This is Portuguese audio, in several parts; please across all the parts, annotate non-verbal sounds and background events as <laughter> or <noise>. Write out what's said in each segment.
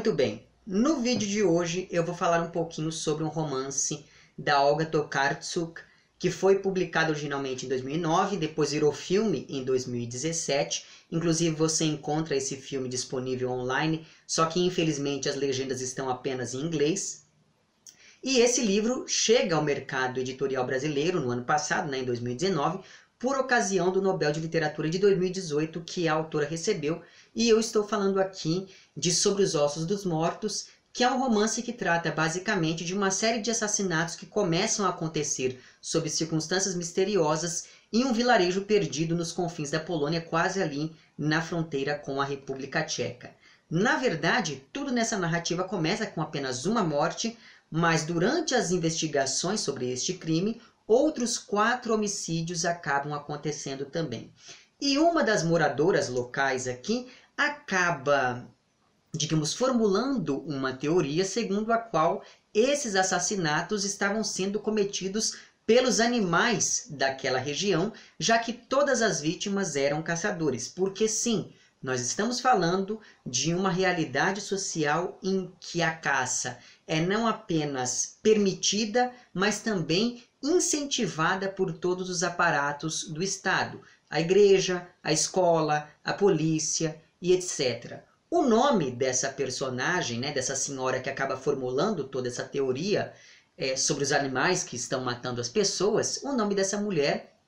Muito bem, no vídeo de hoje eu vou falar um pouquinho sobre um romance da Olga Tokarczuk, que foi publicado originalmente em 2009, depois virou filme em 2017. Inclusive você encontra esse filme disponível online, só que infelizmente as legendas estão apenas em inglês. E esse livro chega ao mercado editorial brasileiro no ano passado, né, em 2019, por ocasião do Nobel de Literatura de 2018 que a autora recebeu, e eu estou falando aqui de Sobre os Ossos dos Mortos, que é um romance que trata basicamente de uma série de assassinatos que começam a acontecer sob circunstâncias misteriosas em um vilarejo perdido nos confins da Polônia, quase ali na fronteira com a República Tcheca. Na verdade, tudo nessa narrativa começa com apenas uma morte, mas durante as investigações sobre este crime, outros quatro homicídios acabam acontecendo também. E uma das moradoras locais aqui acaba, digamos, formulando uma teoria segundo a qual esses assassinatos estavam sendo cometidos pelos animais daquela região, já que todas as vítimas eram caçadores. Porque sim, nós estamos falando de uma realidade social em que a caça é não apenas permitida, mas também incentivada por todos os aparatos do Estado, a igreja, a escola, a polícia e etc. O nome dessa personagem, né, dessa senhora que acaba formulando toda essa teoria é, sobre os animais que estão matando as pessoas, o nome dessa mulher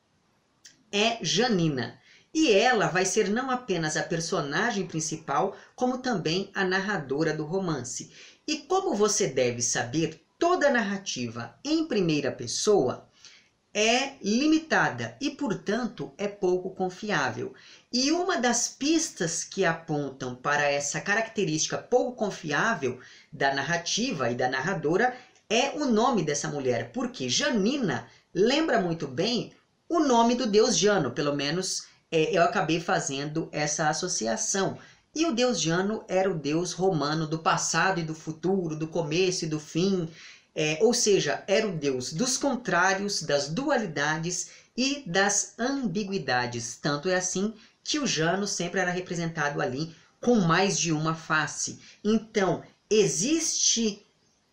é Janina. E ela vai ser não apenas a personagem principal, como também a narradora do romance. E como você deve saber, toda narrativa em primeira pessoa é limitada e, portanto, é pouco confiável. E uma das pistas que apontam para essa característica pouco confiável da narrativa e da narradora é o nome dessa mulher, porque Janina lembra muito bem o nome do deus Jano, pelo menos é, eu acabei fazendo essa associação. E o deus Jano era o deus romano do passado e do futuro, do começo e do fim. É, ou seja, era o deus dos contrários, das dualidades e das ambiguidades. Tanto é assim que o Jano sempre era representado ali com mais de uma face. Então, existe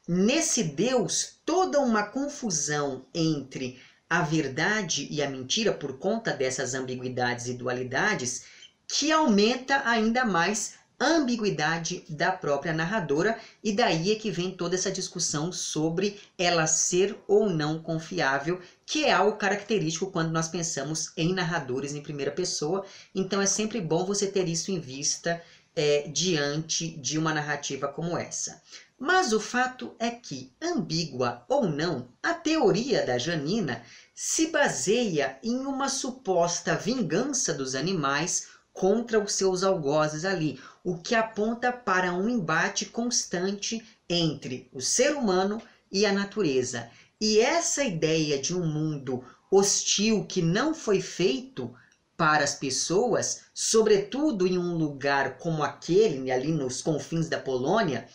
nesse Deus toda uma confusão entre a verdade e a mentira por conta dessas ambiguidades e dualidades, que aumenta ainda mais ambiguidade da própria narradora, e daí é que vem toda essa discussão sobre ela ser ou não confiável, que é algo característico quando nós pensamos em narradores em primeira pessoa. Então é sempre bom você ter isso em vista é, diante de uma narrativa como essa. Mas o fato é que, ambígua ou não, a teoria da Janina se baseia em uma suposta vingança dos animais contra os seus algozes ali, o que aponta para um embate constante entre o ser humano e a natureza. E essa ideia de um mundo hostil que não foi feito para as pessoas, sobretudo em um lugar como aquele, ali nos confins da Polônia,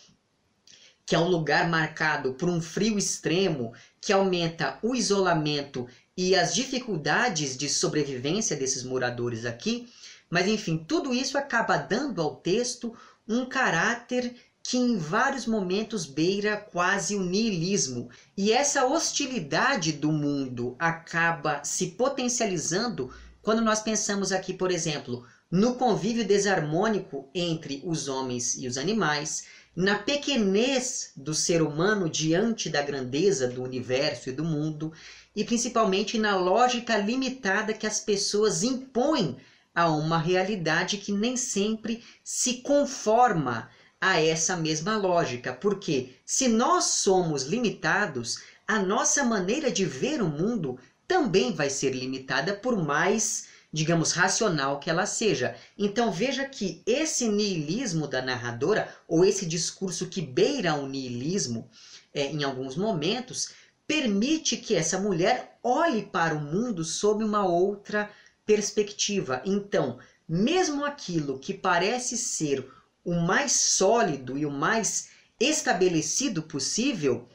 que é um lugar marcado por um frio extremo que aumenta o isolamento e as dificuldades de sobrevivência desses moradores aqui. Mas enfim, tudo isso acaba dando ao texto um caráter que em vários momentos beira quase o niilismo. E essa hostilidade do mundo acaba se potencializando quando nós pensamos aqui, por exemplo, no convívio desarmônico entre os homens e os animais, na pequenez do ser humano diante da grandeza do universo e do mundo, e principalmente na lógica limitada que as pessoas impõem a uma realidade que nem sempre se conforma a essa mesma lógica. Porque se nós somos limitados, a nossa maneira de ver o mundo também vai ser limitada por mais digamos, racional que ela seja. Então veja que esse niilismo da narradora, ou esse discurso que beira o niilismo é, em alguns momentos, permite que essa mulher olhe para o mundo sob uma outra perspectiva. Então, mesmo aquilo que parece ser o mais sólido e o mais estabelecido possível,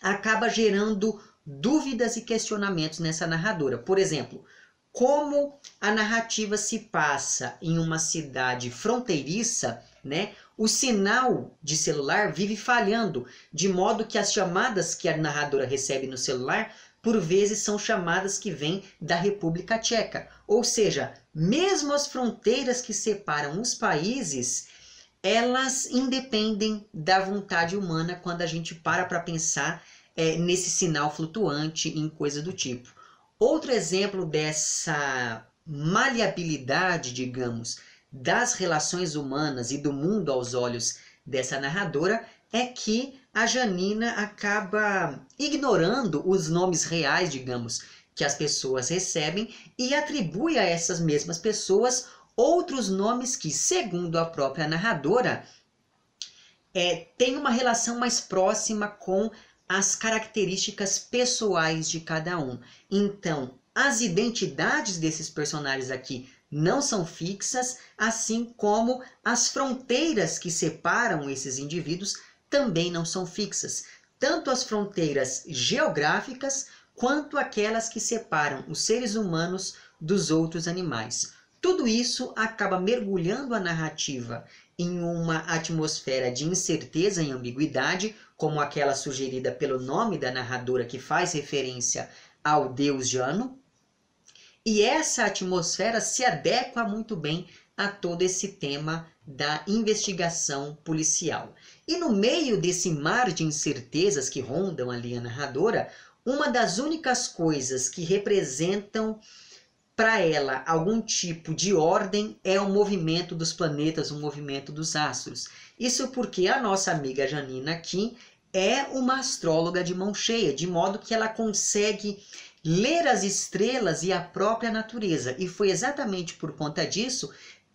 acaba gerando dúvidas e questionamentos nessa narradora. Por exemplo, como a narrativa se passa em uma cidade fronteiriça né? O sinal de celular vive falhando, de modo que as chamadas que a narradora recebe no celular por vezes são chamadas que vêm da República Tcheca. Ou seja, mesmo as fronteiras que separam os países, elas independem da vontade humana quando a gente para para pensar é, nesse sinal flutuante em coisa do tipo. Outro exemplo dessa maleabilidade, digamos, das relações humanas e do mundo aos olhos dessa narradora é que a Janina acaba ignorando os nomes reais, digamos, que as pessoas recebem e atribui a essas mesmas pessoas outros nomes que, segundo a própria narradora, é, tem uma relação mais próxima com as características pessoais de cada um. Então, as identidades desses personagens aqui não são fixas, assim como as fronteiras que separam esses indivíduos também não são fixas. Tanto as fronteiras geográficas quanto aquelas que separam os seres humanos dos outros animais. Tudo isso acaba mergulhando a narrativa em uma atmosfera de incerteza e ambiguidade, como aquela sugerida pelo nome da narradora que faz referência ao deus Jano. E essa atmosfera se adequa muito bem a todo esse tema da investigação policial. E no meio desse mar de incertezas que rondam a narradora, uma das únicas coisas que representam para ela algum tipo de ordem é o movimento dos planetas, o movimento dos astros. Isso porque a nossa amiga Janina aqui é uma astróloga de mão cheia, de modo que ela consegue ler as estrelas e a própria natureza. E foi exatamente por conta disso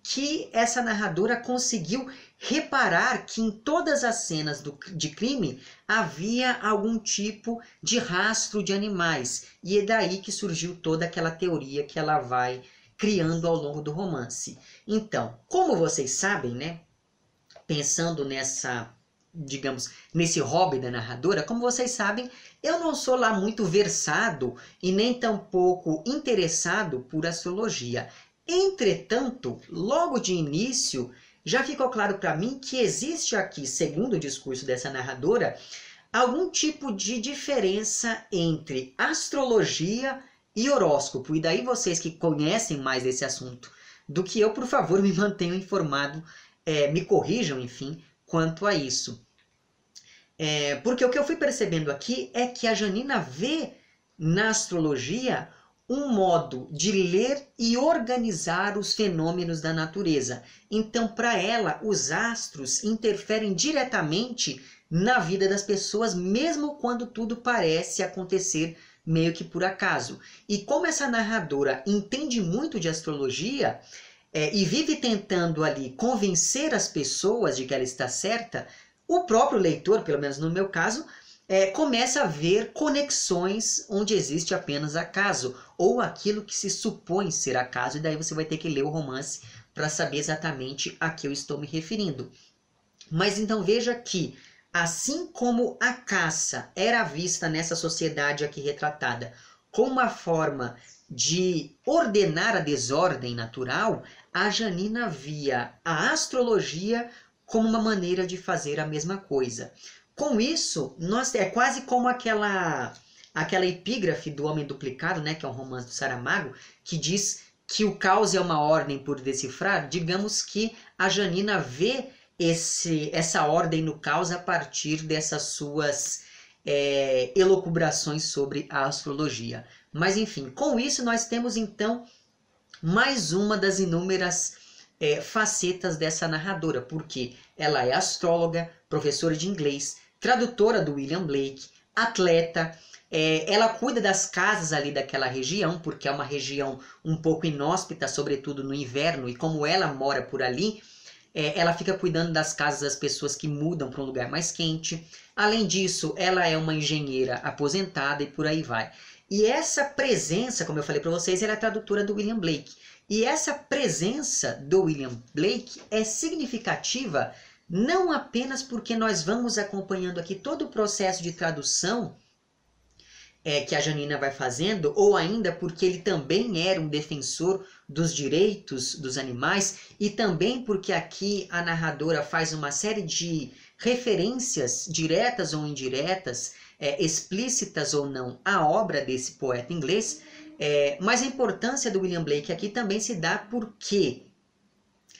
que essa narradora conseguiu reparar que em todas as cenas do, de crime havia algum tipo de rastro de animais. E é daí que surgiu toda aquela teoria que ela vai criando ao longo do romance. Então, como vocês sabem, né? Pensando nessa, digamos, nesse hobby da narradora, como vocês sabem, eu não sou lá muito versado e nem tampouco interessado por astrologia. Entretanto, logo de início, já ficou claro para mim que existe aqui, segundo o discurso dessa narradora, algum tipo de diferença entre astrologia e horóscopo. E daí vocês que conhecem mais desse assunto do que eu, por favor, <laughs> me mantenham informado, é, me corrijam, enfim, quanto a isso. É, porque o que eu fui percebendo aqui é que a Janina vê na astrologia um modo de ler e organizar os fenômenos da natureza. Então, para ela, os astros interferem diretamente na vida das pessoas, mesmo quando tudo parece acontecer meio que por acaso. E como essa narradora entende muito de astrologia é, e vive tentando ali convencer as pessoas de que ela está certa, o próprio leitor, pelo menos no meu caso, é, começa a ver conexões onde existe apenas acaso, ou aquilo que se supõe ser acaso, e daí você vai ter que ler o romance para saber exatamente a que eu estou me referindo. Mas então veja que, assim como a caça era vista nessa sociedade aqui retratada como uma forma de ordenar a desordem natural, a Janina via a astrologia como uma maneira de fazer a mesma coisa. Com isso, nós é quase como aquela aquela epígrafe do Homem Duplicado, né, que é um romance do Saramago, que diz que o caos é uma ordem por decifrar. Digamos que a Janina vê esse essa ordem no caos a partir dessas suas é, elocubrações sobre a astrologia. Mas enfim, com isso nós temos então mais uma das inúmeras é, facetas dessa narradora, porque ela é astróloga, professora de inglês, tradutora do William Blake, atleta. É, ela cuida das casas ali daquela região, porque é uma região um pouco inóspita, sobretudo no inverno, e como ela mora por ali, é, ela fica cuidando das casas das pessoas que mudam para um lugar mais quente. Além disso, ela é uma engenheira aposentada e por aí vai. E essa presença, como eu falei para vocês, ela é tradutora do William Blake. E essa presença do William Blake é significativa não apenas porque nós vamos acompanhando aqui todo o processo de tradução é, que a Janina vai fazendo, ou ainda porque ele também era um defensor dos direitos dos animais, e também porque aqui a narradora faz uma série de referências diretas ou indiretas, é, explícitas ou não, à obra desse poeta inglês. É, mas a importância do William Blake aqui também se dá porque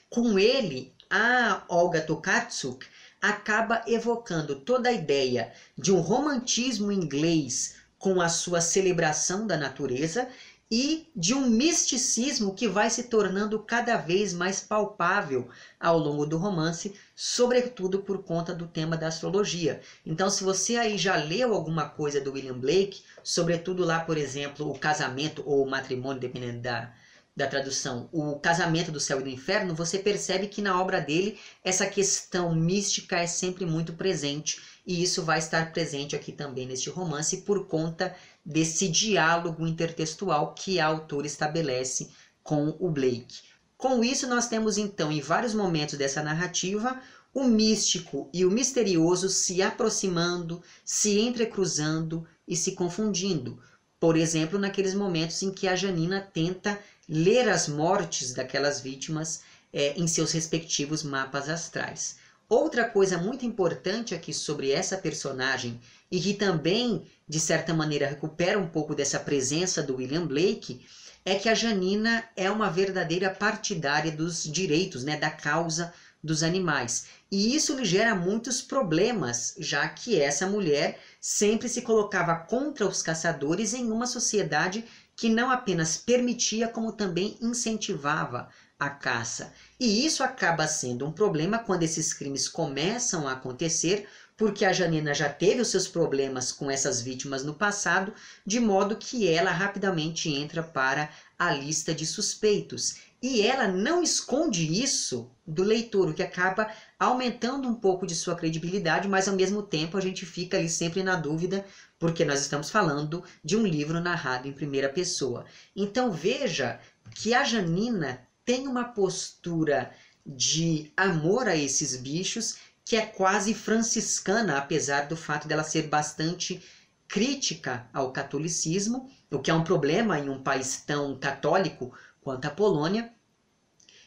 com ele a Olga Tokarczuk acaba evocando toda a ideia de um romantismo inglês com a sua celebração da natureza e de um misticismo que vai se tornando cada vez mais palpável ao longo do romance, sobretudo por conta do tema da astrologia. Então, se você aí já leu alguma coisa do William Blake, sobretudo lá, por exemplo, o casamento ou o matrimônio, dependendo da, da tradução, o casamento do céu e do inferno, você percebe que na obra dele essa questão mística é sempre muito presente e isso vai estar presente aqui também neste romance por conta desse diálogo intertextual que a autora estabelece com o Blake. Com isso, nós temos então em vários momentos dessa narrativa o místico e o misterioso se aproximando, se entrecruzando e se confundindo. Por exemplo, naqueles momentos em que a Janina tenta ler as mortes daquelas vítimas é, em seus respectivos mapas astrais. Outra coisa muito importante aqui sobre essa personagem e que também, de certa maneira, recupera um pouco dessa presença do William Blake é que a Janina é uma verdadeira partidária dos direitos, né, da causa dos animais. E isso lhe gera muitos problemas, já que essa mulher sempre se colocava contra os caçadores em uma sociedade que não apenas permitia, como também incentivava a caça. E isso acaba sendo um problema quando esses crimes começam a acontecer, porque a Janina já teve os seus problemas com essas vítimas no passado, de modo que ela rapidamente entra para a lista de suspeitos. E ela não esconde isso do leitor, o que acaba aumentando um pouco de sua credibilidade, mas ao mesmo tempo a gente fica ali sempre na dúvida, porque nós estamos falando de um livro narrado em primeira pessoa. Então veja que a Janina tem uma postura de amor a esses bichos que é quase franciscana, apesar do fato dela ser bastante crítica ao catolicismo, o que é um problema em um país tão católico quanto a Polônia.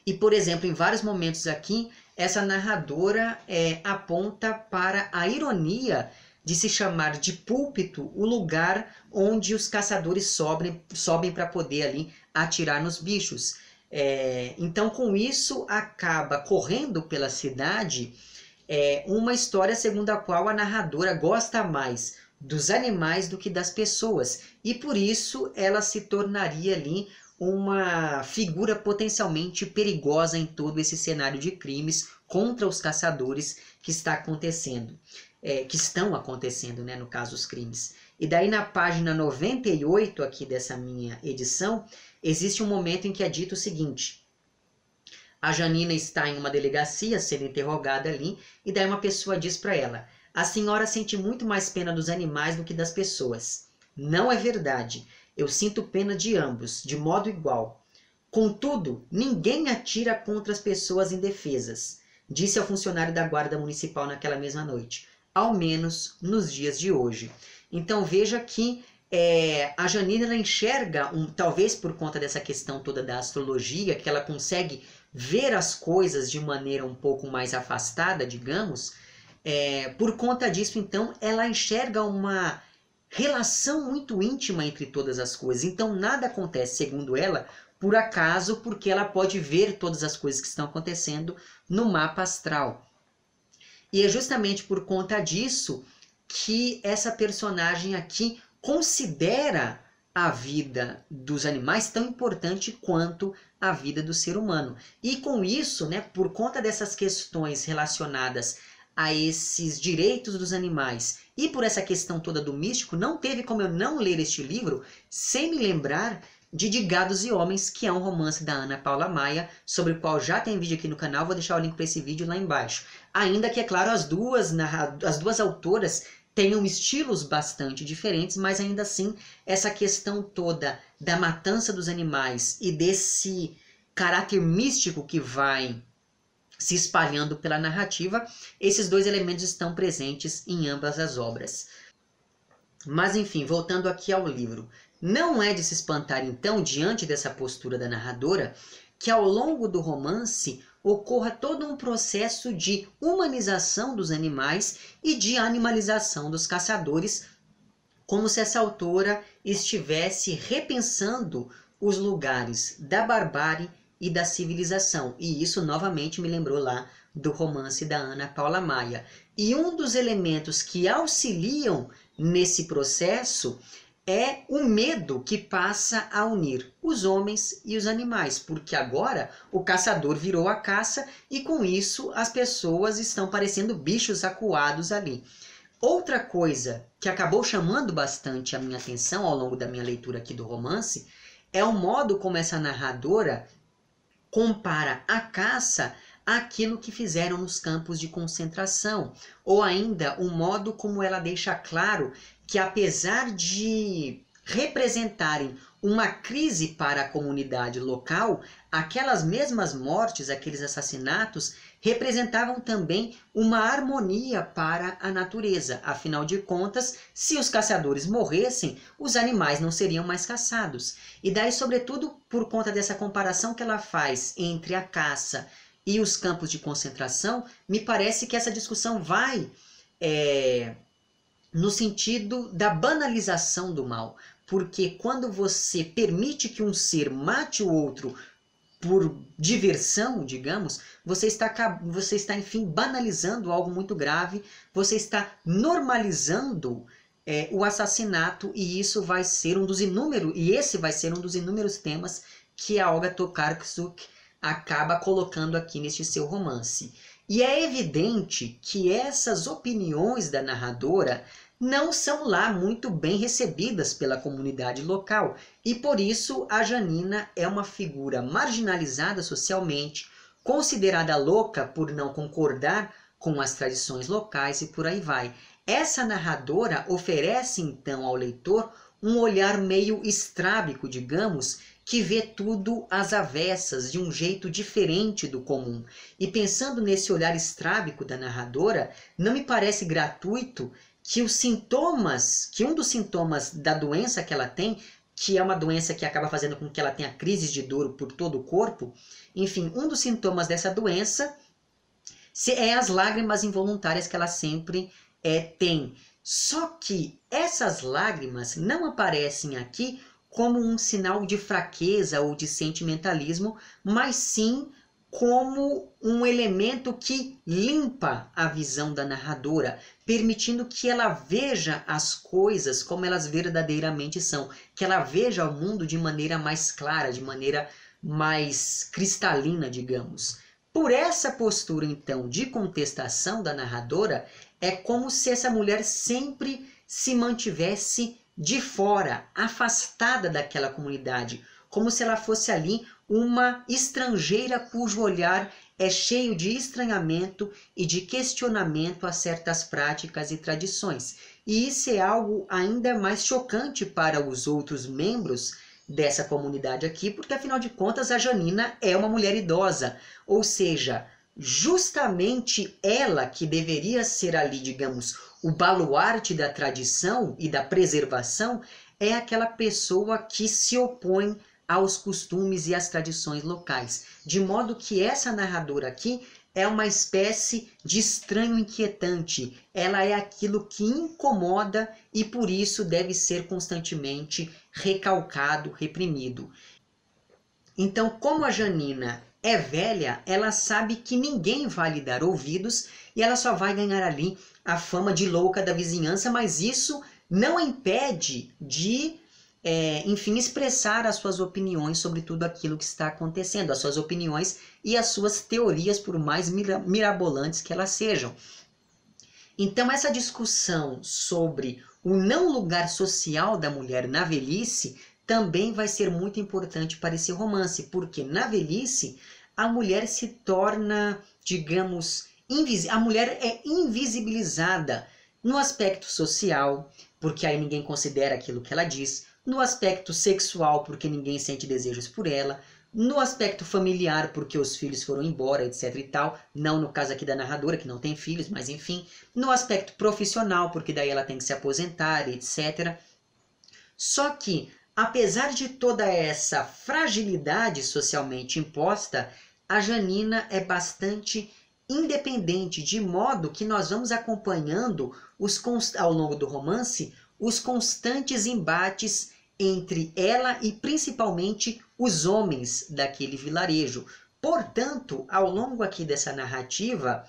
E, por exemplo, em vários momentos aqui, essa narradora é, aponta para a ironia de se chamar de púlpito o lugar onde os caçadores sobem, sobem para poder ali atirar nos bichos. É, então, com isso, acaba correndo pela cidade é, uma história segundo a qual a narradora gosta mais dos animais do que das pessoas. E por isso ela se tornaria ali uma figura potencialmente perigosa em todo esse cenário de crimes contra os caçadores que está acontecendo, é, que estão acontecendo, né, no caso os crimes. E daí na página 98 aqui dessa minha edição, existe um momento em que é dito o seguinte: a Janina está em uma delegacia sendo interrogada ali e daí uma pessoa diz para ela: "A senhora sente muito mais pena dos animais do que das pessoas". Não é verdade. Eu sinto pena de ambos, de modo igual. Contudo, ninguém atira contra as pessoas indefesas, disse ao funcionário da guarda municipal naquela mesma noite, ao menos nos dias de hoje. Então veja que é, a Janina ela enxerga, um, talvez por conta dessa questão toda da astrologia, que ela consegue ver as coisas de maneira um pouco mais afastada, digamos, é, por conta disso, então, ela enxerga uma relação muito íntima entre todas as coisas. Então nada acontece, segundo ela, por acaso, porque ela pode ver todas as coisas que estão acontecendo no mapa astral. E é justamente por conta disso que essa personagem aqui considera a vida dos animais tão importante quanto a vida do ser humano. E com isso, né, por conta dessas questões relacionadas a esses direitos dos animais e por essa questão toda do místico, não teve como eu não ler este livro sem me lembrar de De Gados e Homens, que é um romance da Ana Paula Maia, sobre o qual já tem vídeo aqui no canal, vou deixar o link para esse vídeo lá embaixo. Ainda que, é claro, as duas, as duas autoras tenham estilos bastante diferentes, mas ainda assim, essa questão toda da matança dos animais e desse caráter místico que vai se espalhando pela narrativa, esses dois elementos estão presentes em ambas as obras. Mas enfim, voltando aqui ao livro. Não é de se espantar então, diante dessa postura da narradora, que ao longo do romance ocorra todo um processo de humanização dos animais e de animalização dos caçadores, como se essa autora estivesse repensando os lugares da barbárie e da civilização. E isso novamente me lembrou lá do romance da Ana Paula Maia. E um dos elementos que auxiliam nesse processo é o medo que passa a unir os homens e os animais, porque agora o caçador virou a caça e com isso as pessoas estão parecendo bichos acuados ali. Outra coisa que acabou chamando bastante a minha atenção ao longo da minha leitura aqui do romance é o modo como essa narradora compara a caça àquilo que fizeram nos campos de concentração, ou ainda o modo como ela deixa claro que apesar de representarem uma crise para a comunidade local, aquelas mesmas mortes, aqueles assassinatos, representavam também uma harmonia para a natureza. Afinal de contas, se os caçadores morressem, os animais não seriam mais caçados. E daí, sobretudo, por conta dessa comparação que ela faz entre a caça e os campos de concentração, me parece que essa discussão vai é, no sentido da banalização do mal. Porque quando você permite que um ser mate o outro por diversão, digamos, você está, você está, enfim, banalizando algo muito grave, você está normalizando é, o assassinato e isso vai ser um dos inúmeros, e esse vai ser um dos inúmeros temas que a Olga Tokarczuk acaba colocando aqui neste seu romance. E é evidente que essas opiniões da narradora não são lá muito bem recebidas pela comunidade local e por isso a Janina é uma figura marginalizada socialmente, considerada louca por não concordar com as tradições locais e por aí vai. Essa narradora oferece então ao leitor um olhar meio estrábico, digamos, que vê tudo às avessas, de um jeito diferente do comum. E pensando nesse olhar estrábico da narradora, não me parece gratuito que os sintomas, que um dos sintomas da doença que ela tem, que é uma doença que acaba fazendo com que ela tenha crises de dor por todo o corpo, enfim, um dos sintomas dessa doença é as lágrimas involuntárias que ela sempre é, tem. Só que essas lágrimas não aparecem aqui como um sinal de fraqueza ou de sentimentalismo, mas sim como um elemento que limpa a visão da narradora, permitindo que ela veja as coisas como elas verdadeiramente são, que ela veja o mundo de maneira mais clara, de maneira mais cristalina, digamos. Por essa postura, então, de contestação da narradora, é como se essa mulher sempre se mantivesse de fora, afastada daquela comunidade, como se ela fosse ali uma estrangeira cujo olhar é cheio de estranhamento e de questionamento a certas práticas e tradições. E isso é algo ainda mais chocante para os outros membros dessa comunidade aqui, porque afinal de contas a Janina é uma mulher idosa, ou seja, justamente ela que deveria ser ali, digamos, o baluarte da tradição e da preservação, é aquela pessoa que se opõe aos costumes e às tradições locais. De modo que essa narradora aqui é uma espécie de estranho inquietante. Ela é aquilo que incomoda e por isso deve ser constantemente recalcado, reprimido. Então, como a Janina é velha, ela sabe que ninguém vai lhe dar ouvidos e ela só vai ganhar ali a fama de louca da vizinhança, mas isso não impede de é, enfim, expressar as suas opiniões sobre tudo aquilo que está acontecendo, as suas opiniões e as suas teorias, por mais mirabolantes que elas sejam. Então, essa discussão sobre o não lugar social da mulher na velhice também vai ser muito importante para esse romance, porque na velhice a mulher se torna, digamos, a mulher é invisibilizada no aspecto social, porque aí ninguém considera aquilo que ela diz, no aspecto sexual, porque ninguém sente desejos por ela, No aspecto familiar, porque os filhos foram embora, etc e tal. Não no caso aqui da narradora, que não tem filhos, mas enfim. No aspecto profissional, porque daí ela tem que se aposentar, etc. Só que, apesar de toda essa fragilidade socialmente imposta, a Janina é bastante independente, de modo que nós vamos acompanhando os ao longo do romance os constantes embates entre ela e principalmente os homens daquele vilarejo. Portanto, ao longo aqui dessa narrativa,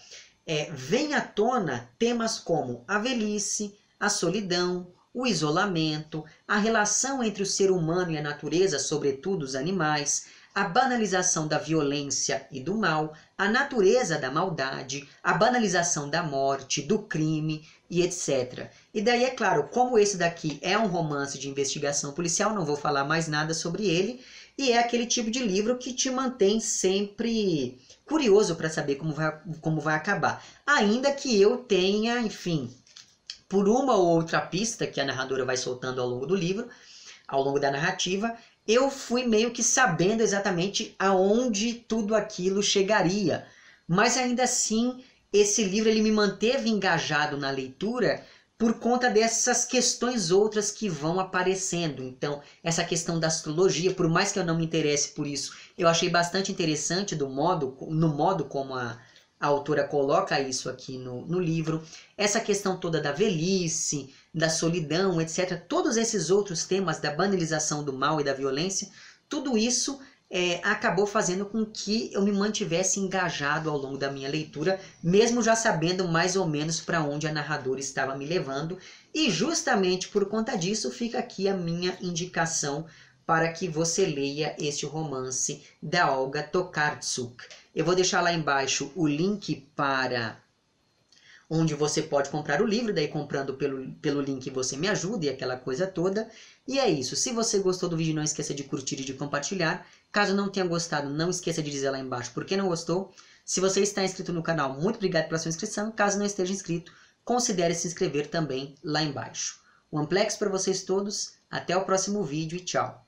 é, vem à tona temas como a velhice, a solidão, o isolamento, a relação entre o ser humano e a natureza, sobretudo os animais, a banalização da violência e do mal, a natureza da maldade, a banalização da morte, do crime e etc. E daí, é claro, como esse daqui é um romance de investigação policial, não vou falar mais nada sobre ele, e é aquele tipo de livro que te mantém sempre curioso para saber como vai, como vai acabar. Ainda que eu tenha, enfim, por uma ou outra pista que a narradora vai soltando ao longo do livro, ao longo da narrativa, eu fui meio que sabendo exatamente aonde tudo aquilo chegaria. Mas ainda assim, esse livro ele me manteve engajado na leitura por conta dessas questões outras que vão aparecendo. Então, essa questão da astrologia, por mais que eu não me interesse por isso, eu achei bastante interessante do modo, no modo como a, a autora coloca isso aqui no, no livro. Essa questão toda da velhice, da solidão, etc. Todos esses outros temas da banalização do mal e da violência, tudo isso é, acabou fazendo com que eu me mantivesse engajado ao longo da minha leitura, mesmo já sabendo mais ou menos para onde a narradora estava me levando. E justamente por conta disso fica aqui a minha indicação para que você leia este romance da Olga Tokarczuk. Eu vou deixar lá embaixo o link para onde você pode comprar o livro, daí comprando pelo, pelo link você me ajuda e aquela coisa toda. E é isso. Se você gostou do vídeo, não esqueça de curtir e de compartilhar. Caso não tenha gostado, não esqueça de dizer lá embaixo por que não gostou. Se você está inscrito no canal, muito obrigado pela sua inscrição. Caso não esteja inscrito, considere se inscrever também lá embaixo. Um amplex para vocês todos. Até o próximo vídeo e tchau.